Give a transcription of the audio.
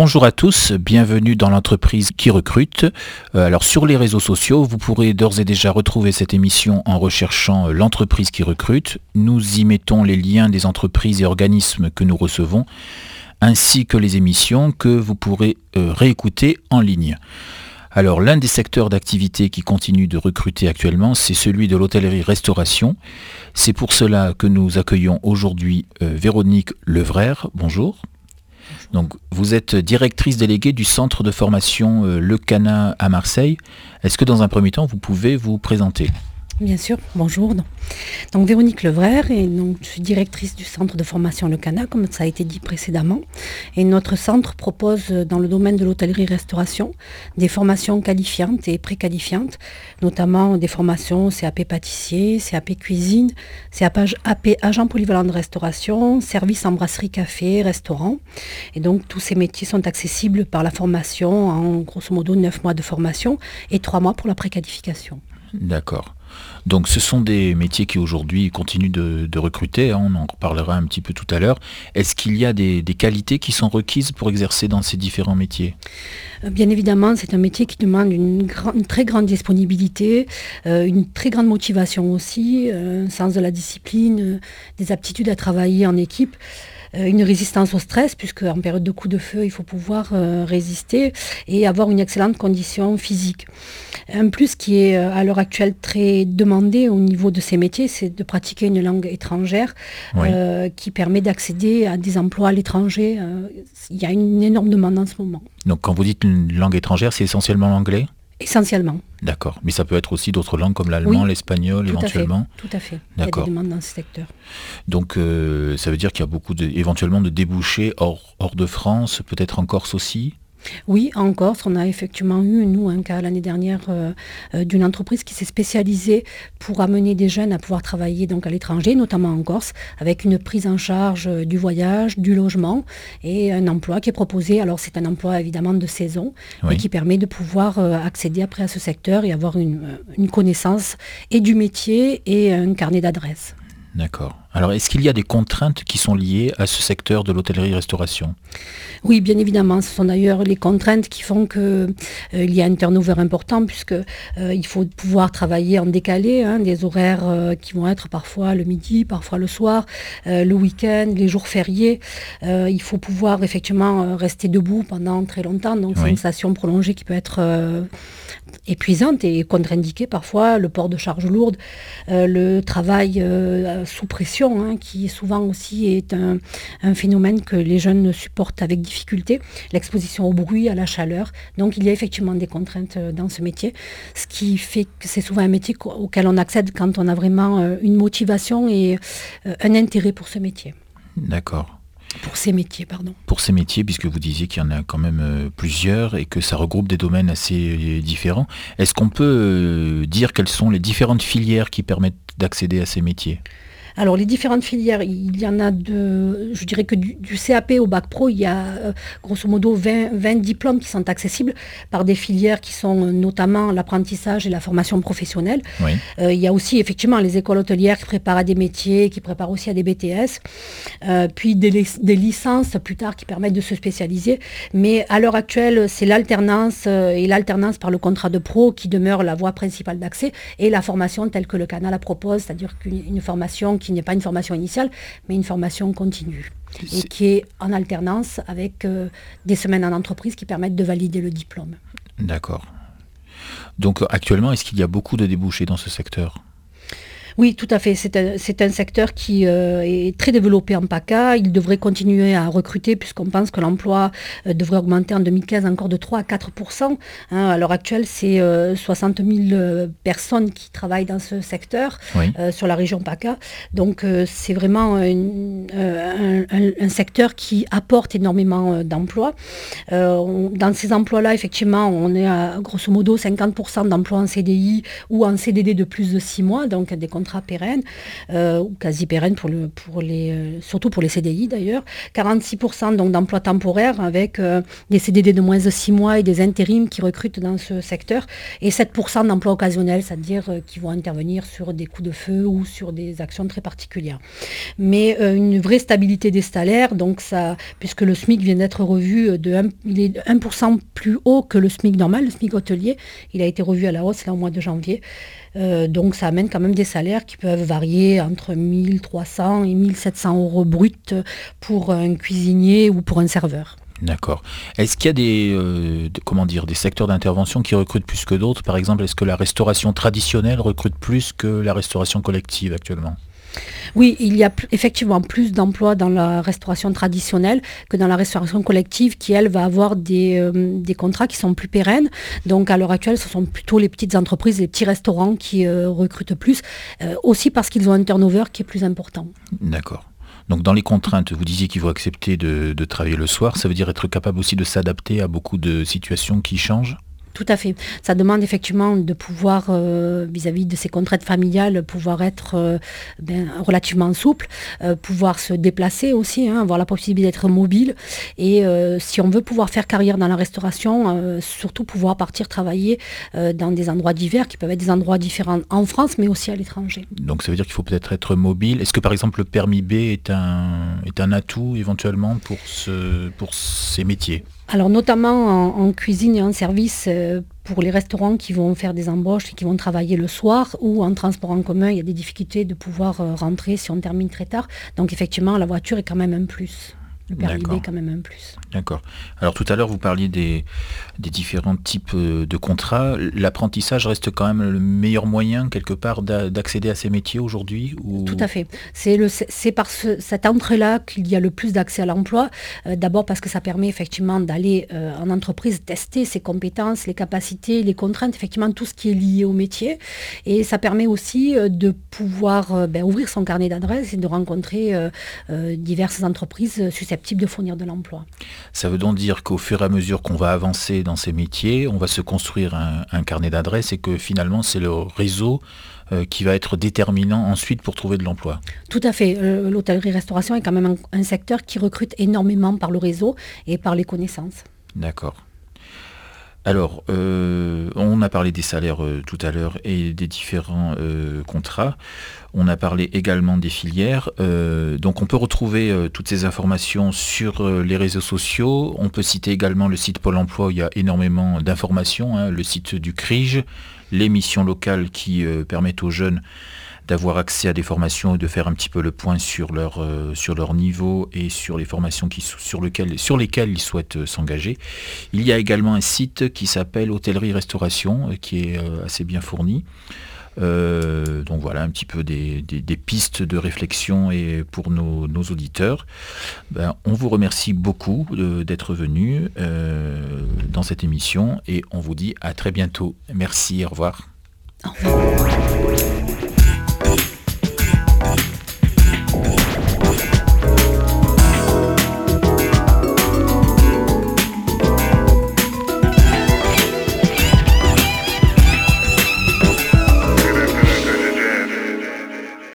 Bonjour à tous, bienvenue dans l'entreprise qui recrute. Euh, alors sur les réseaux sociaux, vous pourrez d'ores et déjà retrouver cette émission en recherchant euh, l'entreprise qui recrute. Nous y mettons les liens des entreprises et organismes que nous recevons, ainsi que les émissions que vous pourrez euh, réécouter en ligne. Alors l'un des secteurs d'activité qui continue de recruter actuellement, c'est celui de l'hôtellerie-restauration. C'est pour cela que nous accueillons aujourd'hui Véronique Levraire. Bonjour. Donc, vous êtes directrice déléguée du centre de formation euh, Le Cana à Marseille. Est-ce que dans un premier temps, vous pouvez vous présenter? Bien sûr, bonjour. Donc Véronique Levraire, et donc, je suis directrice du centre de formation Le Cana, comme ça a été dit précédemment. Et notre centre propose euh, dans le domaine de l'hôtellerie-restauration des formations qualifiantes et préqualifiantes, notamment des formations CAP pâtissier, CAP cuisine, CAP agent polyvalent de restauration, service embrasserie café, restaurant. Et donc tous ces métiers sont accessibles par la formation en grosso modo 9 mois de formation et 3 mois pour la préqualification. D'accord. Donc ce sont des métiers qui aujourd'hui continuent de, recruter, hein, on en reparlera un petit peu tout à l'heure. Est-ce qu'il y a des, qualités qui sont requises pour exercer dans ces différents métiers? Euh, Bien évidemment, c'est un métier qui demande une, très grande disponibilité, euh, une très grande motivation aussi, euh, un sens de la discipline, des aptitudes à travailler en équipe. Euh, une résistance au stress, puisque en période de coup de feu, il faut pouvoir euh, résister et avoir une excellente condition physique. Un plus qui est euh, à l'heure actuelle très demandé au niveau de ces métiers, c'est de pratiquer une langue étrangère qui permet d'accéder à des emplois à l'étranger. il y a une énorme demande en ce moment. Donc quand vous dites une langue étrangère, c'est essentiellement l'anglais? Essentiellement. D'accord. Mais ça peut être aussi d'autres langues comme l'allemand, l'espagnol éventuellement. tout à fait. D'accord. Il y a des demandes dans ce secteur. Donc euh, ça veut dire qu'il y a beaucoup de, éventuellement de débouchés hors, hors de France, peut-être en Corse aussi? Oui, en Corse, on a effectivement eu, nous, un cas l'année dernière euh, euh, d'une entreprise qui s'est spécialisée pour amener des jeunes à pouvoir travailler donc à l'étranger, notamment en Corse, avec une prise en charge euh, du voyage, du logement et un emploi qui est proposé. Alors c'est un emploi évidemment de saison, et qui permet de pouvoir accéder après à ce secteur et avoir une connaissance et du métier et un carnet d'adresses. D'accord. Alors, est-ce qu'il y a des contraintes qui sont liées à ce secteur de l'hôtellerie-restauration? Oui, bien évidemment. Ce sont d'ailleurs les contraintes qui font qu'il euh, y a un turnover important, puisqu'il euh, faut pouvoir travailler en décalé, hein, des horaires euh, qui vont être parfois le midi, parfois le soir, le week-end, les jours fériés. il faut pouvoir effectivement rester debout pendant très longtemps, donc c'est une station prolongée qui peut être épuisante et contre-indiquée parfois, le port de charges lourdes, le travail sous pression Hein, qui souvent aussi est un, phénomène que les jeunes supportent avec difficulté, l'exposition au bruit, à la chaleur. Donc il y a effectivement des contraintes euh, dans ce métier, ce qui fait que c'est souvent un métier auquel on accède quand on a vraiment euh, une motivation et euh, un intérêt pour ce métier. D'accord. Pour ces métiers, pardon. Pour ces métiers, puisque vous disiez qu'il y en a quand même plusieurs et que ça regroupe des domaines assez différents, est-ce qu'on peut dire quelles sont les différentes filières qui permettent d'accéder à ces métiers? Alors les différentes filières, il y en a de, je dirais que du, CAP au bac pro, il y a euh, grosso modo 20, diplômes qui sont accessibles par des filières qui sont notamment l'apprentissage et la formation professionnelle. Euh, il y a aussi effectivement les écoles hôtelières qui préparent à des métiers, qui préparent aussi à des BTS, euh, puis des, licences plus tard qui permettent de se spécialiser. Mais à l'heure actuelle, c'est l'alternance et l'alternance par le contrat de pro qui demeure la voie principale d'accès et la formation telle que le canal la propose, c'est-à-dire qu'une formation qui qui n'est pas une formation initiale, mais une formation continue. Et qui est en alternance avec euh, des semaines en entreprise qui permettent de valider le diplôme. D'accord. Donc actuellement, est-ce qu'il y a beaucoup de débouchés dans ce secteur? Oui, tout à fait. C'est un, secteur qui euh, est très développé en PACA. Il devrait continuer à recruter puisqu'on pense que l'emploi euh, devrait augmenter en 2015 encore de 3 à 4% hein, À l'heure actuelle, c'est 60 euh, 000 personnes qui travaillent dans ce secteur sur la région PACA. Donc c'est vraiment un, secteur qui apporte énormément d'emplois. dans ces emplois-là, effectivement, on est à grosso modo 50% d'emplois en CDI ou en CDD de plus de 6 mois, donc des contrats contrats pérennes, ou quasi pérennes, pour le, pour les, surtout pour les CDI d'ailleurs. 46% donc d'emplois temporaires avec des CDD de moins de 6 mois et des intérims qui recrutent dans ce secteur. Et 7% d'emplois occasionnels, c'est-à-dire qui vont intervenir sur des coups de feu ou sur des actions très particulières. Mais une vraie stabilité des salaires, donc ça, puisque le SMIC vient d'être revu de 1, il est 1% plus haut que le SMIC normal, le SMIC hôtelier. Il a été revu à la hausse là au mois de janvier. Euh, donc ça amène quand même des salaires qui peuvent varier entre 1300 et 1700 euros bruts pour un cuisinier ou pour un serveur. D'accord. Est-ce qu'il y a des, euh, secteurs d'intervention qui recrutent plus que d'autres? Par exemple, est-ce que la restauration traditionnelle recrute plus que la restauration collective actuellement? Oui, il y a effectivement plus d'emplois dans la restauration traditionnelle que dans la restauration collective qui, elle, va avoir des, euh, contrats qui sont plus pérennes. Donc à l'heure actuelle, ce sont plutôt les petites entreprises, les petits restaurants qui euh, recrutent plus, euh, aussi parce qu'ils ont un turnover qui est plus important. D'accord. Donc dans les contraintes, vous disiez qu'il faut accepter de travailler le soir, ça veut dire être capable aussi de s'adapter à beaucoup de situations qui changent? Tout à fait. Ça demande effectivement de pouvoir, euh, vis-à-vis de ces contraintes familiales, pouvoir être euh, ben, relativement souple, euh, pouvoir se déplacer aussi, hein, avoir la possibilité d'être mobile. Et si on veut pouvoir faire carrière dans la restauration, surtout pouvoir partir travailler dans des endroits divers qui peuvent être des endroits différents en France, mais aussi à l'étranger. Donc ça veut dire qu'il faut peut-être être mobile. Est-ce que par exemple le permis B est un, est un atout éventuellement pour, ce, pour ces métiers? Alors notamment en, cuisine et en service euh, pour les restaurants qui vont faire des embauches et qui vont travailler le soir ou en transport en commun, il y a des difficultés de pouvoir euh, rentrer si on termine très tard. Donc effectivement, la voiture est quand même un plus le permis B quand même un plus. D'accord. Alors tout à l'heure, vous parliez des, des, différents types euh, de contrats. L'apprentissage reste quand même le meilleur moyen, quelque part, d'accéder à ces métiers aujourd'hui ou... Tout à fait. C'est par cette entrée-là qu'il y a le plus d'accès à l'emploi. Euh, d'abord parce que ça permet effectivement d'aller euh, en entreprise tester ses compétences, les capacités, les contraintes, effectivement tout ce qui est lié au métier. Et ça permet aussi de pouvoir ben, ouvrir son carnet d'adresses et de rencontrer diverses entreprises susceptibles type de fournir de l'emploi. Ça veut donc dire qu'au fur et à mesure qu'on va avancer dans ces métiers, on va se construire un, carnet d'adresses et que finalement c'est le réseau euh, qui va être déterminant ensuite pour trouver de l'emploi. Tout à fait. Euh, l'hôtellerie-restauration est quand même un secteur qui recrute énormément par le réseau et par les connaissances. D'accord. Alors, euh, on a parlé des salaires euh, tout à l'heure et des différents euh, contrats. On a parlé également des filières. donc, on peut retrouver toutes ces informations sur les réseaux sociaux. On peut citer également le site Pôle Emploi. Il y a énormément d'informations. Hein. le site du CRIGE, les missions locales qui permettent aux jeunes d'avoir accès à des formations et de faire un petit peu le point sur leur, euh, niveau et sur les formations sur, lesquelles ils souhaitent euh, s'engager. Il y a également un site qui s'appelle Hôtellerie Restauration, euh, qui est assez bien fourni. donc voilà un petit peu des, pistes de réflexion pour nos, auditeurs. Ben, on vous remercie beaucoup d'être venu dans cette émission et on vous dit à très bientôt. Merci, au revoir. Au revoir.